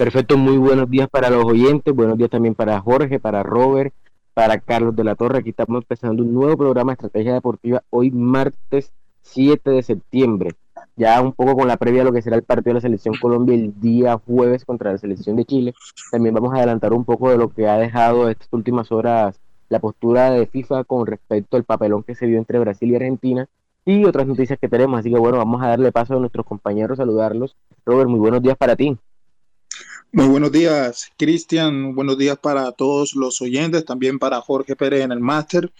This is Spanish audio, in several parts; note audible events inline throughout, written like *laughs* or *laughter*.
Perfecto, muy buenos días para los oyentes, buenos días también para Jorge, para Robert, para Carlos de la Torre. Aquí estamos empezando un nuevo programa de Estrategia Deportiva hoy martes 7 de septiembre. Ya un poco con la previa a lo que será el partido de la Selección Colombia el día jueves contra la Selección de Chile. También vamos a adelantar un poco de lo que ha dejado estas últimas horas la postura de FIFA con respecto al papelón que se dio entre Brasil y Argentina y otras noticias que tenemos. Así que bueno, vamos a darle paso a nuestros compañeros, saludarlos. Robert, muy buenos días para ti. Muy buenos días, Cristian. Buenos días para todos los oyentes, también para Jorge Pérez en el máster.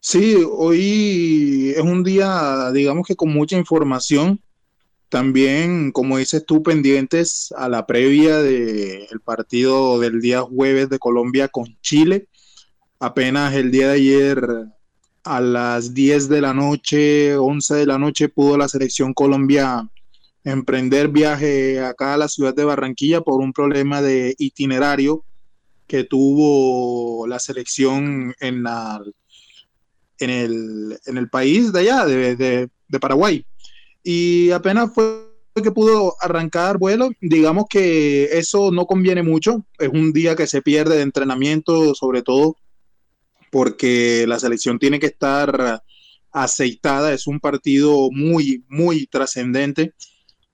Sí, hoy es un día, digamos que con mucha información. También, como dices tú, pendientes a la previa del partido del día jueves de Colombia con Chile. Apenas el día de ayer a las 10 de la noche, 11 de la noche, pudo la selección Colombia emprender viaje acá a la ciudad de Barranquilla por un problema de itinerario que tuvo la selección en, la, en, el, en el país de allá, de, de, Paraguay. Y apenas fue que pudo arrancar vuelo, digamos que eso no conviene mucho, es un día que se pierde de entrenamiento, sobre todo porque la selección tiene que estar aceitada, es un partido muy, muy trascendente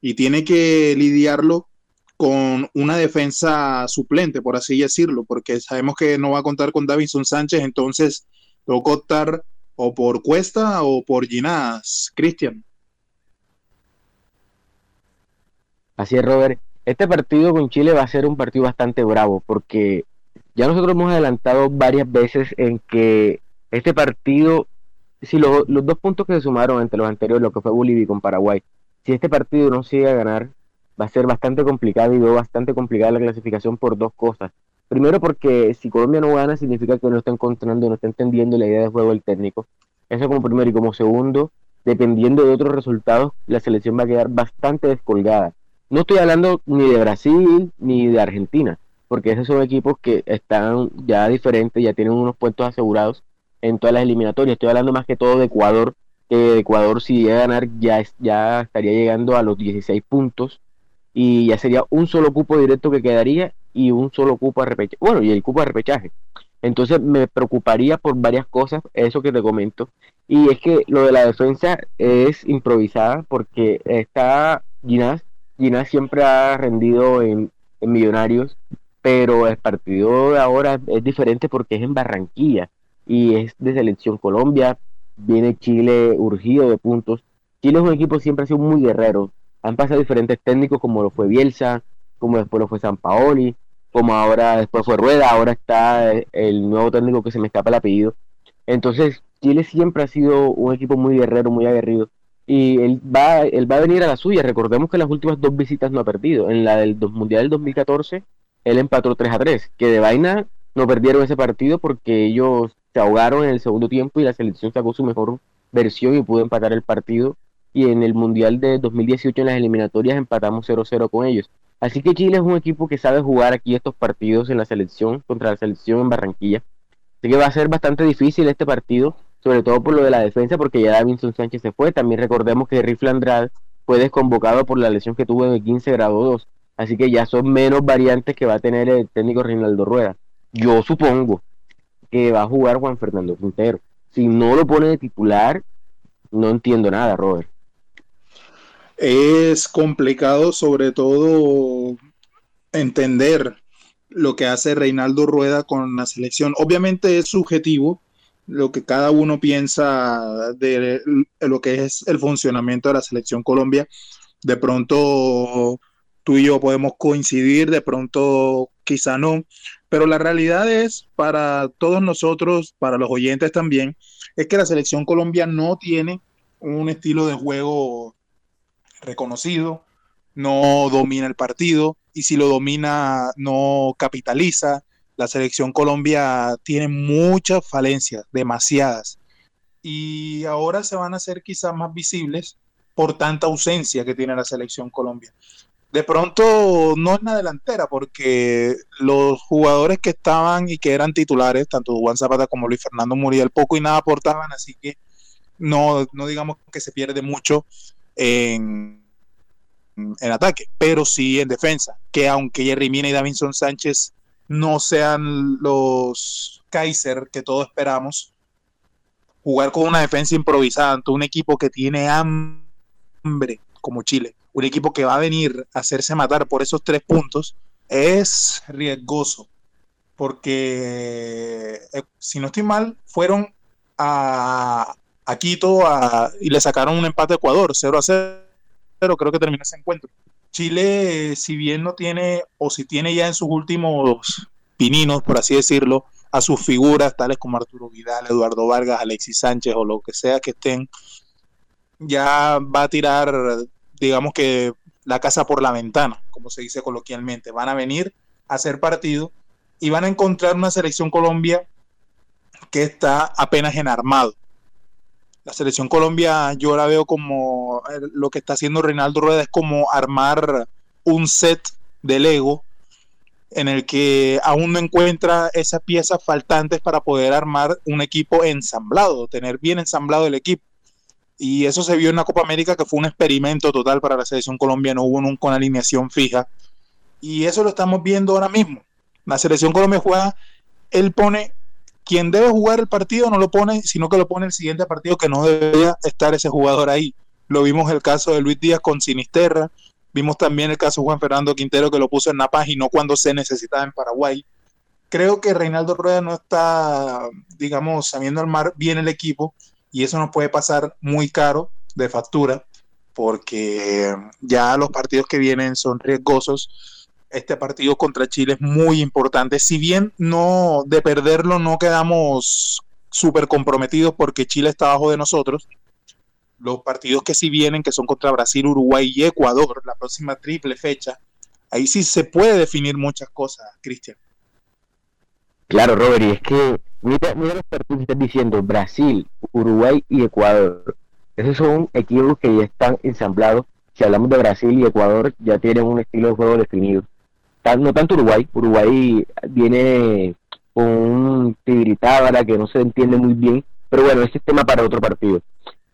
y tiene que lidiarlo con una defensa suplente, por así decirlo, porque sabemos que no va a contar con Davinson Sánchez, entonces toca optar o por Cuesta o por Ginás. Cristian. Así es, Robert. Este partido con Chile va a ser un partido bastante bravo, porque ya nosotros hemos adelantado varias veces en que este partido, si los dos puntos que se sumaron entre los anteriores, lo que fue Bolivia con Paraguay, si este partido no sigue a ganar, va a ser bastante complicado y veo bastante complicada la clasificación por dos cosas. Primero porque si Colombia no gana significa que no está encontrando, no está entendiendo la idea de juego del técnico. Eso como primero y como segundo, dependiendo de otros resultados, la selección va a quedar bastante descolgada. No estoy hablando ni de Brasil ni de Argentina, porque esos son equipos que están ya diferentes, ya tienen unos puestos asegurados en todas las eliminatorias. Estoy hablando más que todo de Ecuador, Ecuador si llega a ganar ya, ya estaría llegando a los 16 puntos y ya sería un solo cupo directo que quedaría y un solo cupo a repechaje. Bueno, y el cupo de repechaje. Entonces me preocuparía por varias cosas, eso que te comento. Y es que lo de la defensa es improvisada porque está Ginás. Ginás siempre ha rendido en, en Millonarios, pero el partido de ahora es diferente porque es en Barranquilla y es de selección Colombia viene Chile urgido de puntos. Chile es un equipo siempre ha sido muy guerrero. Han pasado diferentes técnicos como lo fue Bielsa, como después lo fue San Paoli, como ahora después fue Rueda, ahora está el nuevo técnico que se me escapa el apellido. Entonces, Chile siempre ha sido un equipo muy guerrero, muy aguerrido. Y él va, él va a venir a la suya. Recordemos que las últimas dos visitas no ha perdido. En la del Mundial del 2014, él empató 3 a 3. Que de vaina no perdieron ese partido porque ellos se ahogaron en el segundo tiempo y la selección sacó su mejor versión y pudo empatar el partido. Y en el Mundial de 2018 en las eliminatorias empatamos 0-0 con ellos. Así que Chile es un equipo que sabe jugar aquí estos partidos en la selección contra la selección en Barranquilla. Así que va a ser bastante difícil este partido, sobre todo por lo de la defensa, porque ya Davinson Sánchez se fue. También recordemos que Rifle Andrade fue desconvocado por la lesión que tuvo en el 15 grado 2. Así que ya son menos variantes que va a tener el técnico Reinaldo Rueda. Yo supongo, que va a jugar Juan Fernando Quintero. Si no lo pone de titular, no entiendo nada, Robert. Es complicado sobre todo entender lo que hace Reinaldo Rueda con la selección. Obviamente es subjetivo lo que cada uno piensa de lo que es el funcionamiento de la selección Colombia. De pronto tú y yo podemos coincidir, de pronto quizá no, pero la realidad es para todos nosotros, para los oyentes también, es que la selección Colombia no tiene un estilo de juego reconocido, no domina el partido y si lo domina no capitaliza. La selección Colombia tiene muchas falencias, demasiadas. Y ahora se van a hacer quizás más visibles por tanta ausencia que tiene la selección Colombia. De pronto no es una delantera porque los jugadores que estaban y que eran titulares, tanto Juan Zapata como Luis Fernando Muriel, poco y nada aportaban, así que no, no digamos que se pierde mucho en, en ataque, pero sí en defensa, que aunque Jerry Mina y Davinson Sánchez no sean los Kaiser que todos esperamos, jugar con una defensa improvisada ante un equipo que tiene hambre como Chile, un equipo que va a venir a hacerse matar por esos tres puntos, es riesgoso, porque eh, si no estoy mal, fueron a, a Quito y le sacaron un empate a Ecuador, 0 a 0 pero creo que termina ese encuentro. Chile, si bien no tiene, o si tiene ya en sus últimos pininos, por así decirlo, a sus figuras, tales como Arturo Vidal, Eduardo Vargas, Alexis Sánchez o lo que sea que estén, ya va a tirar, digamos que la casa por la ventana, como se dice coloquialmente. Van a venir a hacer partido y van a encontrar una selección Colombia que está apenas en armado la selección Colombia yo la veo como eh, lo que está haciendo Reinaldo Rueda es como armar un set de Lego en el que aún no encuentra esas piezas faltantes para poder armar un equipo ensamblado, tener bien ensamblado el equipo. Y eso se vio en la Copa América, que fue un experimento total para la selección Colombia, no hubo nunca una alineación fija. Y eso lo estamos viendo ahora mismo. La selección Colombia juega, él pone quien debe jugar el partido no lo pone, sino que lo pone el siguiente partido que no debería estar ese jugador ahí. Lo vimos el caso de Luis Díaz con Sinisterra, vimos también el caso de Juan Fernando Quintero que lo puso en Napas y no cuando se necesitaba en Paraguay. Creo que Reinaldo Rueda no está, digamos, sabiendo armar bien el equipo y eso nos puede pasar muy caro de factura porque ya los partidos que vienen son riesgosos este partido contra Chile es muy importante. Si bien no de perderlo no quedamos súper comprometidos porque Chile está abajo de nosotros, los partidos que sí vienen, que son contra Brasil, Uruguay y Ecuador, la próxima triple fecha, ahí sí se puede definir muchas cosas, Cristian. Claro, Robert, y es que mira, mira los partidos que estás diciendo, Brasil, Uruguay y Ecuador. Esos son equipos que ya están ensamblados. Si hablamos de Brasil y Ecuador, ya tienen un estilo de juego definido no tanto Uruguay, Uruguay viene con un tigritábara que no se entiende muy bien, pero bueno, ese es tema para otro partido.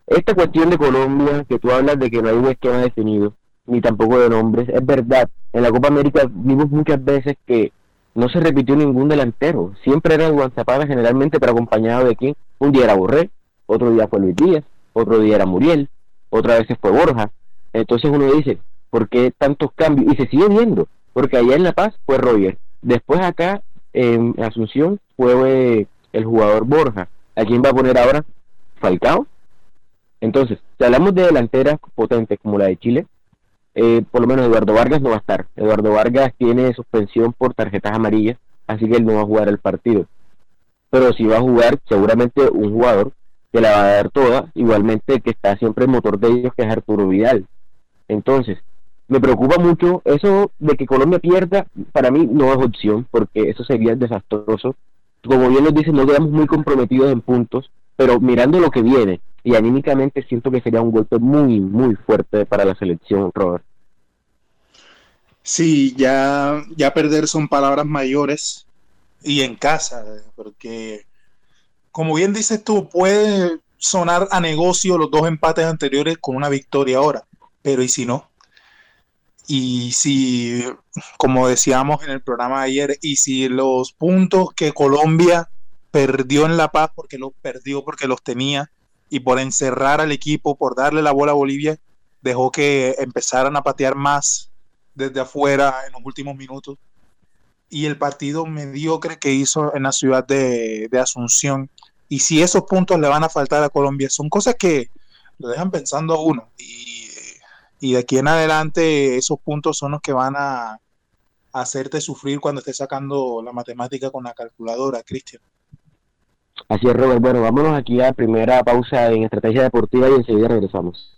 Esta cuestión de Colombia, que tú hablas de que no hay un esquema definido, ni tampoco de nombres, es verdad. En la Copa América vimos muchas veces que no se repitió ningún delantero. Siempre era el Zapata generalmente, pero acompañado de quién. Un día era Borré, otro día fue Luis Díaz, otro día era Muriel, otra vez fue Borja. Entonces uno dice, ¿por qué tantos cambios? Y se sigue viendo porque allá en La Paz fue Roger. Después acá en Asunción fue eh, el jugador Borja. ¿A quién va a poner ahora? Falcao. Entonces, si hablamos de delanteras potentes como la de Chile, eh, por lo menos Eduardo Vargas no va a estar. Eduardo Vargas tiene suspensión por tarjetas amarillas, así que él no va a jugar el partido. Pero si va a jugar seguramente un jugador que la va a dar toda, igualmente que está siempre el motor de ellos, que es Arturo Vidal. Entonces, me preocupa mucho eso de que Colombia pierda, para mí no es opción, porque eso sería desastroso. Como bien nos dicen, no quedamos muy comprometidos en puntos, pero mirando lo que viene, y anímicamente siento que sería un golpe muy, muy fuerte para la selección, Robert. Sí, ya, ya perder son palabras mayores y en casa, porque como bien dices tú, puede sonar a negocio los dos empates anteriores con una victoria ahora, pero ¿y si no? Y si, como decíamos en el programa de ayer, y si los puntos que Colombia perdió en La Paz porque los perdió porque los tenía y por encerrar al equipo, por darle la bola a Bolivia, dejó que empezaran a patear más desde afuera en los últimos minutos. Y el partido mediocre que hizo en la ciudad de, Asunción. Y si esos puntos le van a faltar a Colombia, son cosas que lo dejan pensando a uno. Y y de aquí en adelante esos puntos son los que van a, hacerte sufrir cuando estés sacando la matemática con la calculadora, Cristian. Así es, Robert. Bueno, vámonos aquí a primera pausa en Estrategia Deportiva y enseguida regresamos.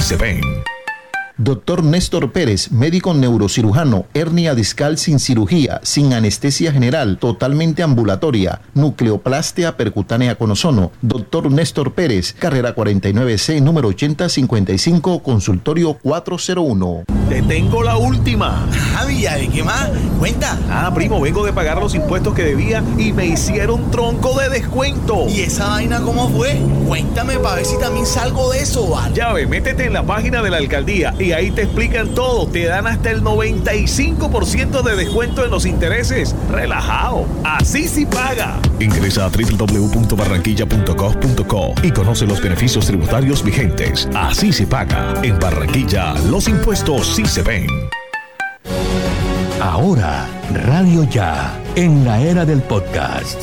se ven. Doctor Néstor Pérez, médico neurocirujano, hernia discal sin cirugía, sin anestesia general, totalmente ambulatoria, nucleoplastia percutánea con ozono. Doctor Néstor Pérez, carrera 49C, número 8055, consultorio 401. Te tengo la última. *laughs* Javi, ¿de qué más? Cuenta. Ah, primo, vengo de pagar los impuestos que debía y me hicieron tronco de descuento. ¿Y esa vaina cómo fue? Cuéntame para ver si también salgo de eso, ¿vale? Ya ve, métete en la página de la alcaldía y ahí te explican todo. Te dan hasta el 95% de descuento en los intereses. Relajado. Así sí paga. Ingresa a www.barranquilla.gov.co y conoce los beneficios tributarios vigentes. Así se paga. En Barranquilla, los impuestos sí se ven. Ahora, Radio Ya, en la era del podcast.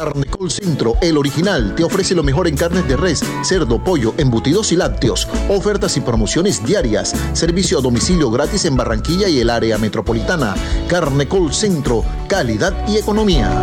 Carnecol Centro, el original, te ofrece lo mejor en carnes de res, cerdo, pollo, embutidos y lácteos. Ofertas y promociones diarias. Servicio a domicilio gratis en Barranquilla y el área metropolitana. Carnecol Centro, calidad y economía.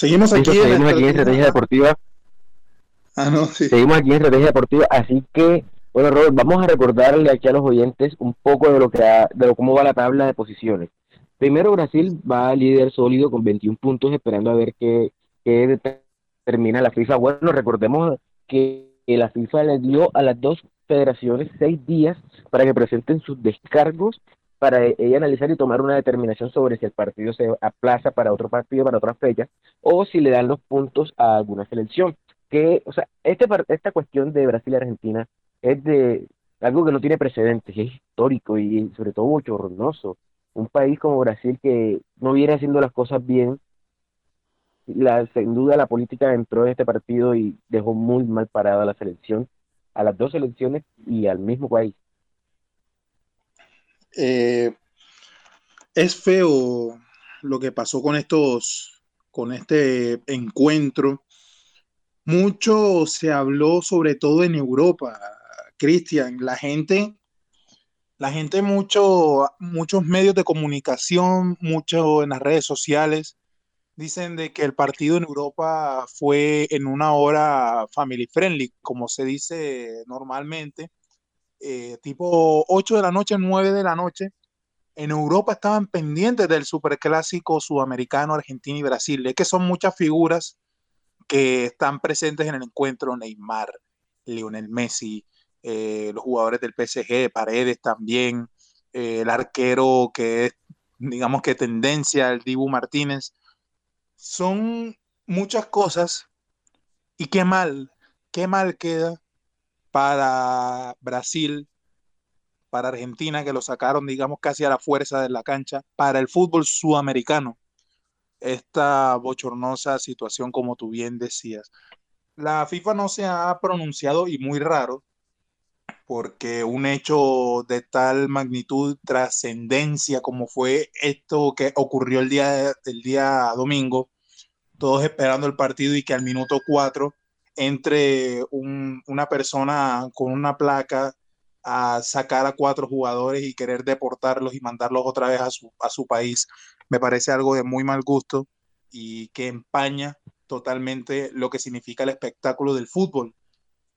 Seguimos aquí, en, Estrategia Deportiva. Ah, no, sí. Seguimos aquí en Estrategia Deportiva, así que, bueno, Robert, vamos a recordarle aquí a los oyentes un poco de lo que de cómo va la tabla de posiciones. Primero Brasil va líder sólido con 21 puntos, esperando a ver qué, qué termina la FIFA. Bueno, recordemos que la FIFA le dio a las dos federaciones seis días para que presenten sus descargos para ella analizar y tomar una determinación sobre si el partido se aplaza para otro partido, para otra fecha, o si le dan los puntos a alguna selección. Que, o sea, este, esta cuestión de Brasil y Argentina es de algo que no tiene precedentes, es histórico y sobre todo bochornoso. Un país como Brasil que no viene haciendo las cosas bien, la, sin duda la política entró en este partido y dejó muy mal parada a la selección, a las dos selecciones y al mismo país. Eh, es feo lo que pasó con estos, con este encuentro. Mucho se habló, sobre todo en Europa, Cristian. La gente, la gente, mucho, muchos medios de comunicación, mucho en las redes sociales, dicen de que el partido en Europa fue en una hora family friendly, como se dice normalmente eh, tipo 8 de la noche, 9 de la noche, en Europa estaban pendientes del superclásico sudamericano, Argentina y Brasil. Es que son muchas figuras que están presentes en el encuentro, Neymar, Lionel Messi, eh, los jugadores del PSG, Paredes también, eh, el arquero que es, digamos que tendencia, el Dibu Martínez. son muchas cosas y qué mal, qué mal queda para Brasil, para Argentina, que lo sacaron, digamos, casi a la fuerza de la cancha, para el fútbol sudamericano, esta bochornosa situación, como tú bien decías. La FIFA no se ha pronunciado y muy raro, porque un hecho de tal magnitud, trascendencia como fue esto que ocurrió el día, el día domingo, todos esperando el partido y que al minuto 4 entre una persona con una placa a sacar a cuatro jugadores y querer deportarlos y mandarlos otra vez a su, país, me parece algo de muy mal gusto y que empaña totalmente lo que significa el espectáculo del fútbol.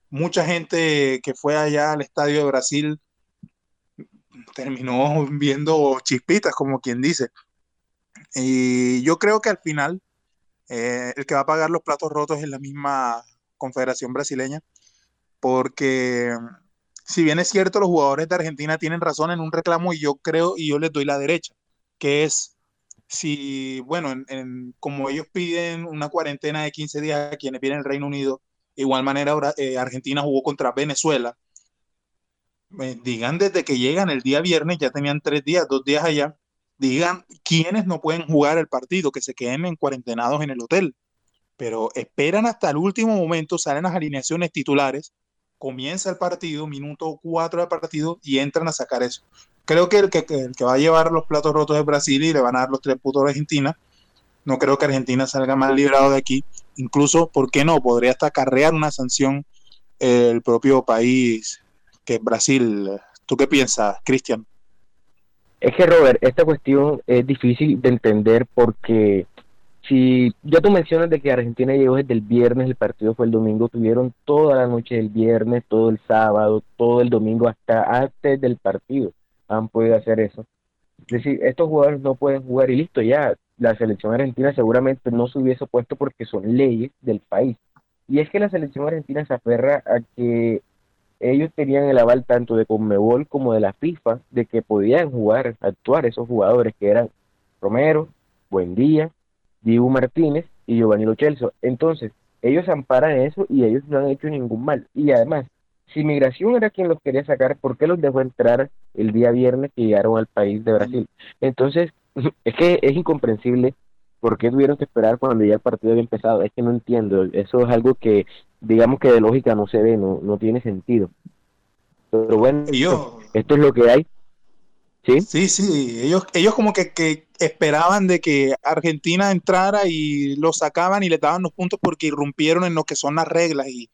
Mucha gente que fue allá al estadio de Brasil terminó viendo chispitas, como quien dice. Y yo creo que al final eh, el que va a pagar los platos rotos es la misma Confederación Brasileña, porque si bien es cierto, los jugadores de Argentina tienen razón en un reclamo y yo creo y yo les doy la derecha, que es si, bueno, en, como ellos piden una cuarentena de 15 días a quienes vienen al Reino Unido, igual manera eh, Argentina jugó contra Venezuela, eh, digan desde que llegan el día viernes, ya tenían tres días, dos días allá, digan quiénes no pueden jugar el partido, que se queden en cuarentenados en el hotel. Pero esperan hasta el último momento, salen las alineaciones titulares, comienza el partido, minuto cuatro del partido, y entran a sacar eso. Creo que el que, el que va a llevar los platos rotos de Brasil y le van a dar los tres puntos a Argentina, no creo que Argentina salga más librado de aquí. Incluso, ¿por qué no? Podría hasta acarrear una sanción el propio país que es Brasil. ¿Tú qué piensas, Cristian? Es que, Robert, esta cuestión es difícil de entender porque si ya tú mencionas de que Argentina llegó desde el viernes, el partido fue el domingo, tuvieron toda la noche del viernes, todo el sábado, todo el domingo, hasta antes del partido han podido hacer eso. Es decir, estos jugadores no pueden jugar y listo, ya la selección argentina seguramente no se hubiese puesto porque son leyes del país. Y es que la selección argentina se aferra a que ellos tenían el aval tanto de Conmebol como de la FIFA de que podían jugar, actuar esos jugadores que eran Romero, Buendía, Diego Martínez y Giovanni Lo Entonces, ellos amparan eso y ellos no han hecho ningún mal. Y además, si Migración era quien los quería sacar, ¿por qué los dejó entrar el día viernes que llegaron al país de Brasil? Entonces, *laughs* es que es incomprensible por qué tuvieron que esperar cuando ya el partido había empezado. Es que no entiendo. Eso es algo que, digamos que de lógica no se ve, no, no tiene sentido. Pero bueno, esto, es lo que hay. Sí, sí, sí. Ellos, ellos como que, que esperaban de que Argentina entrara y lo sacaban y le daban los puntos porque irrumpieron en lo que son las reglas y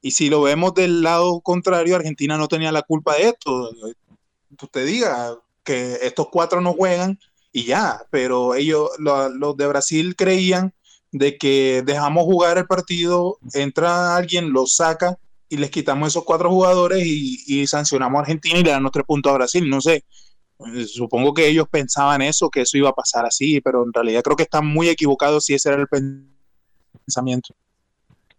y si lo vemos del lado contrario, Argentina no tenía la culpa de esto. Usted diga que estos cuatro no juegan y ya, pero ellos, los de Brasil creían de que dejamos jugar el partido, entra alguien, lo saca y les quitamos esos cuatro jugadores y, sancionamos a Argentina y le dan tres puntos a Brasil. No sé, supongo que ellos pensaban eso, que eso iba a pasar así, pero en realidad creo que están muy equivocados si ese era el pensamiento.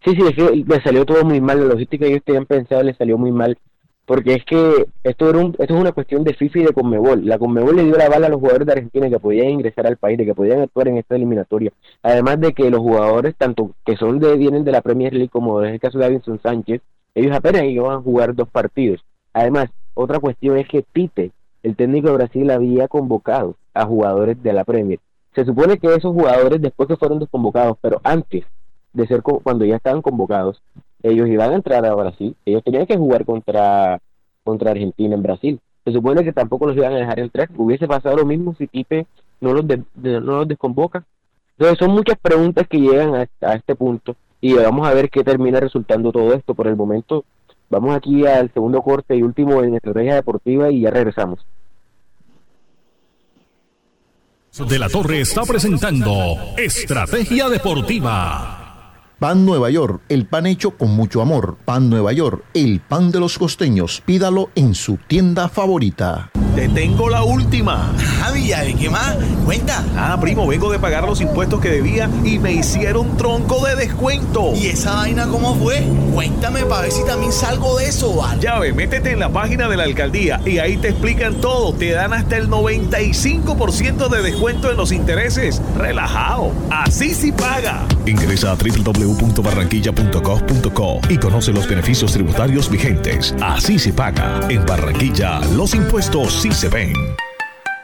Sí, sí, es que le salió todo muy mal, la logística que ellos tenían pensado le salió muy mal, porque es que esto, era un, esto es una cuestión de FIFA y de Conmebol. La Conmebol le dio la bala a los jugadores de Argentina que podían ingresar al país, de que podían actuar en esta eliminatoria. Además de que los jugadores, tanto que son de vienen de la Premier League como en el caso de Davinson Sánchez, ellos apenas iban a jugar dos partidos. Además, otra cuestión es que Tite, el técnico de Brasil, había convocado a jugadores de la Premier. Se supone que esos jugadores después que fueron desconvocados, pero antes de ser cuando ya estaban convocados, ellos iban a entrar a Brasil, ellos tenían que jugar contra, contra Argentina en Brasil. Se supone que tampoco los iban a dejar entrar. Hubiese pasado lo mismo si Tipe no los, no los desconvoca. Entonces son muchas preguntas que llegan a, a, este punto y vamos a ver qué termina resultando todo esto. Por el momento vamos aquí al segundo corte y último en Estrategia Deportiva y ya regresamos. De la Torre está presentando Estrategia Deportiva. Pan Nueva York, el pan hecho con mucho amor. Pan Nueva York, el pan de los costeños. Pídalo en su tienda favorita. Te tengo la última. Ah, Villa, ¿de qué más? Cuenta. Ah, primo, vengo de pagar los impuestos que debía y me hicieron tronco de descuento. ¿Y esa vaina cómo fue? Cuéntame para ver si también salgo de eso, ¿vale? Ya ve, métete en la página de la alcaldía y ahí te explican todo. Te dan hasta el 95% de descuento en los intereses. Relajado. Así sí paga. Ingresa a www.barranquilla.gov.co y conoce los beneficios tributarios vigentes. Así se paga. En Barranquilla, los impuestos sí se ven.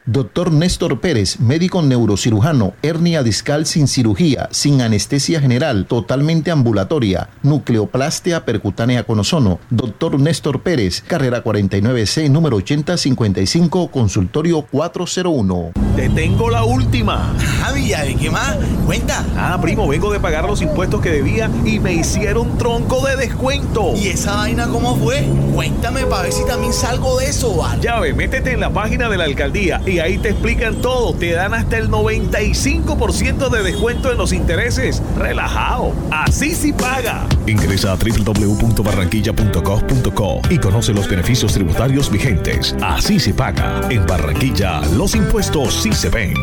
Doctor Néstor Pérez, médico neurocirujano, hernia discal sin cirugía, sin anestesia general, totalmente ambulatoria, nucleoplastia percutánea con ozono. Doctor Néstor Pérez, carrera 49C, número 8055, consultorio 401. Te tengo la última. Ah, Villa, ¿de qué más? Cuenta. Ah, primo, vengo de pagar los impuestos que debía y me hicieron tronco de descuento. ¿Y esa vaina cómo fue? Cuéntame para ver si también salgo de eso, ¿vale? Ya ve, métete en la página de la alcaldía y ahí te explican todo. Te dan hasta el 95% de descuento en los intereses. Relajado. Así sí paga. Ingresa a www.barranquilla.gov.co y conoce los beneficios tributarios vigentes. Así se paga. En Barranquilla, los impuestos sí se ven.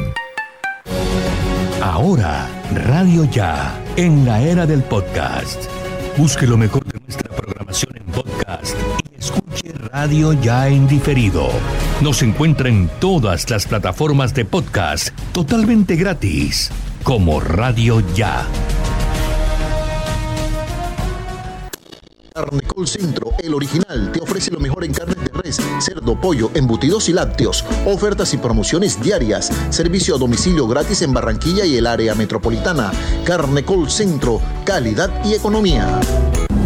Ahora, Radio Ya, en la era del podcast. Busque lo mejor de nuestra programación en podcast y escuche Radio Ya en diferido. Nos encuentra en todas las plataformas de podcast totalmente gratis, como Radio Ya. Carnecol Centro, el original, te ofrece lo mejor en carnes de res, cerdo, pollo, embutidos y lácteos. Ofertas y promociones diarias. Servicio a domicilio gratis en Barranquilla y el área metropolitana. Carnecol Centro, calidad y economía.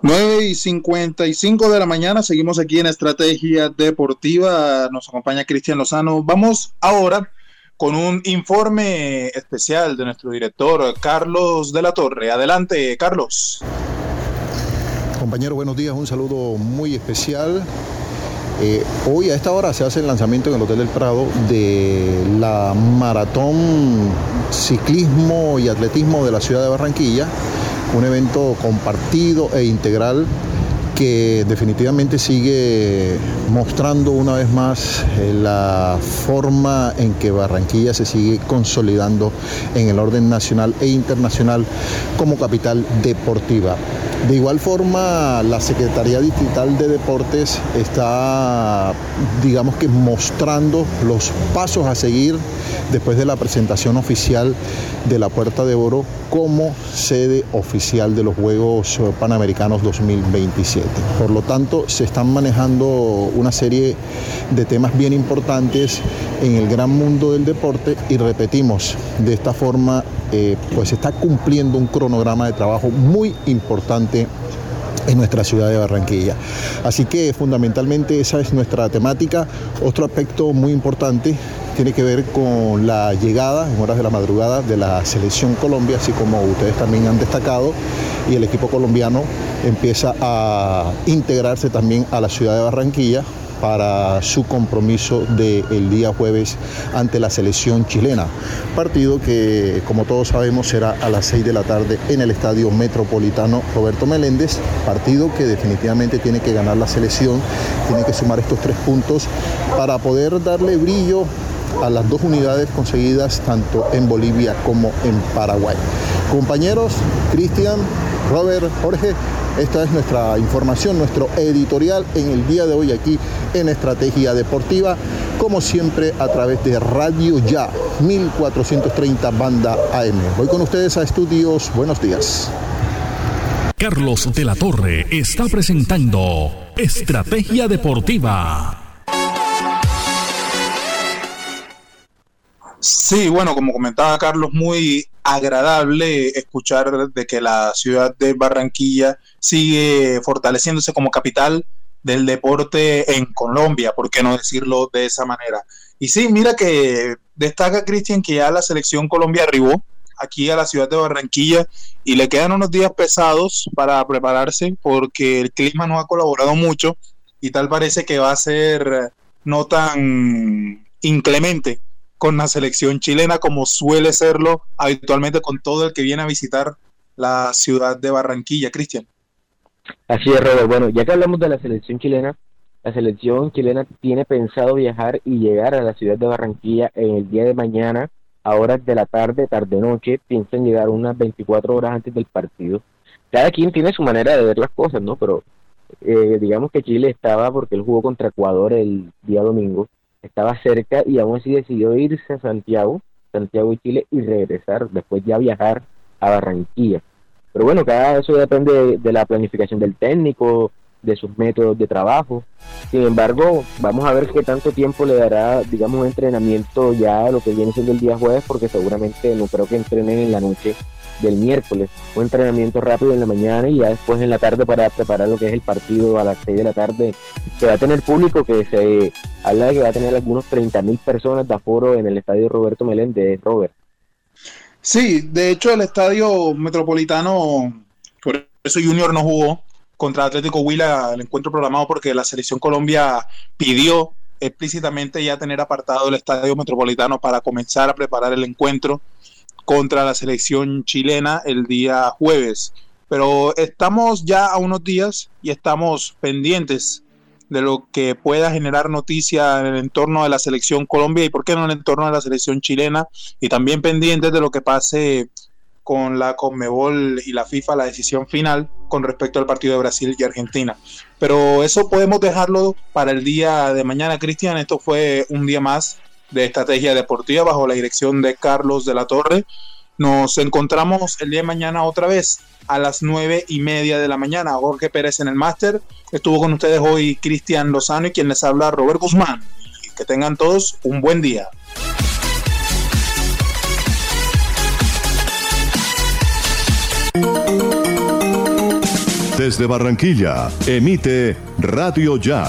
9 y 55 de la mañana, seguimos aquí en Estrategia Deportiva, nos acompaña Cristian Lozano. Vamos ahora con un informe especial de nuestro director Carlos de la Torre. Adelante, Carlos. Compañero, buenos días, un saludo muy especial. Eh, hoy a esta hora se hace el lanzamiento en el Hotel del Prado de la maratón ciclismo y atletismo de la ciudad de Barranquilla un evento compartido e integral que definitivamente sigue mostrando una vez más eh, la forma en que Barranquilla se sigue consolidando en el orden nacional e internacional como capital deportiva. De igual forma, la Secretaría Distrital de Deportes está, digamos que, mostrando los pasos a seguir después de la presentación oficial de la Puerta de Oro como sede oficial de los Juegos Panamericanos 2027. Por lo tanto, se están manejando una serie de temas bien importantes en el gran mundo del deporte y repetimos, de esta forma, eh, pues está cumpliendo un cronograma de trabajo muy importante en nuestra ciudad de Barranquilla. Así que fundamentalmente esa es nuestra temática. Otro aspecto muy importante tiene que ver con la llegada en horas de la madrugada de la selección Colombia, así como ustedes también han destacado, y el equipo colombiano empieza a integrarse también a la ciudad de Barranquilla para su compromiso del día jueves ante la selección chilena. Partido que, como todos sabemos, será a las 6 de la tarde en el Estadio Metropolitano Roberto Meléndez. Partido que definitivamente tiene que ganar la selección, tiene que sumar estos tres puntos para poder darle brillo a las dos unidades conseguidas tanto en Bolivia como en Paraguay. Compañeros, Cristian, Robert, Jorge, esta es nuestra información, nuestro editorial en el día de hoy aquí en Estrategia Deportiva, como siempre a través de Radio Ya 1430 Banda AM. Voy con ustedes a estudios. Buenos días. Carlos de la Torre está presentando Estrategia Deportiva. Sí, bueno, como comentaba Carlos, muy agradable escuchar de que la ciudad de Barranquilla sigue fortaleciéndose como capital del deporte en Colombia, ¿por qué no decirlo de esa manera? Y sí, mira que destaca Cristian que ya la selección Colombia arribó aquí a la ciudad de Barranquilla y le quedan unos días pesados para prepararse porque el clima no ha colaborado mucho y tal parece que va a ser no tan inclemente con la selección chilena como suele serlo habitualmente con todo el que viene a visitar la ciudad de Barranquilla, Cristian. Así es, Robert. Bueno, ya que hablamos de la selección chilena, la selección chilena tiene pensado viajar y llegar a la ciudad de Barranquilla en el día de mañana, a horas de la tarde, tarde-noche. Piensan llegar unas 24 horas antes del partido. Cada quien tiene su manera de ver las cosas, ¿no? Pero eh, digamos que Chile estaba, porque él jugó contra Ecuador el día domingo, estaba cerca y aún así decidió irse a Santiago, Santiago y Chile, y regresar, después ya viajar a Barranquilla. Pero bueno, cada eso depende de, la planificación del técnico, de sus métodos de trabajo. Sin embargo, vamos a ver qué tanto tiempo le dará, digamos, entrenamiento ya lo que viene siendo el día jueves, porque seguramente no creo que entrenen en la noche del miércoles. Un entrenamiento rápido en la mañana y ya después en la tarde para preparar lo que es el partido a las 6 de la tarde, que va a tener público, que se habla de que va a tener algunos 30 mil personas de aforo en el estadio Roberto Meléndez, Robert. Sí, de hecho el estadio metropolitano, por eso Junior no jugó contra Atlético Huila el encuentro programado porque la selección Colombia pidió explícitamente ya tener apartado el estadio metropolitano para comenzar a preparar el encuentro contra la selección chilena el día jueves. Pero estamos ya a unos días y estamos pendientes de lo que pueda generar noticia en el entorno de la selección Colombia y por qué no en el entorno de la selección chilena y también pendientes de lo que pase con la Conmebol y la FIFA la decisión final con respecto al partido de Brasil y Argentina. Pero eso podemos dejarlo para el día de mañana, Cristian. Esto fue un día más de Estrategia Deportiva bajo la dirección de Carlos de la Torre. Nos encontramos el día de mañana otra vez a las nueve y media de la mañana. Jorge Pérez en el máster. Estuvo con ustedes hoy Cristian Lozano y quien les habla Robert Guzmán. que tengan todos un buen día. Desde Barranquilla, emite Radio Ya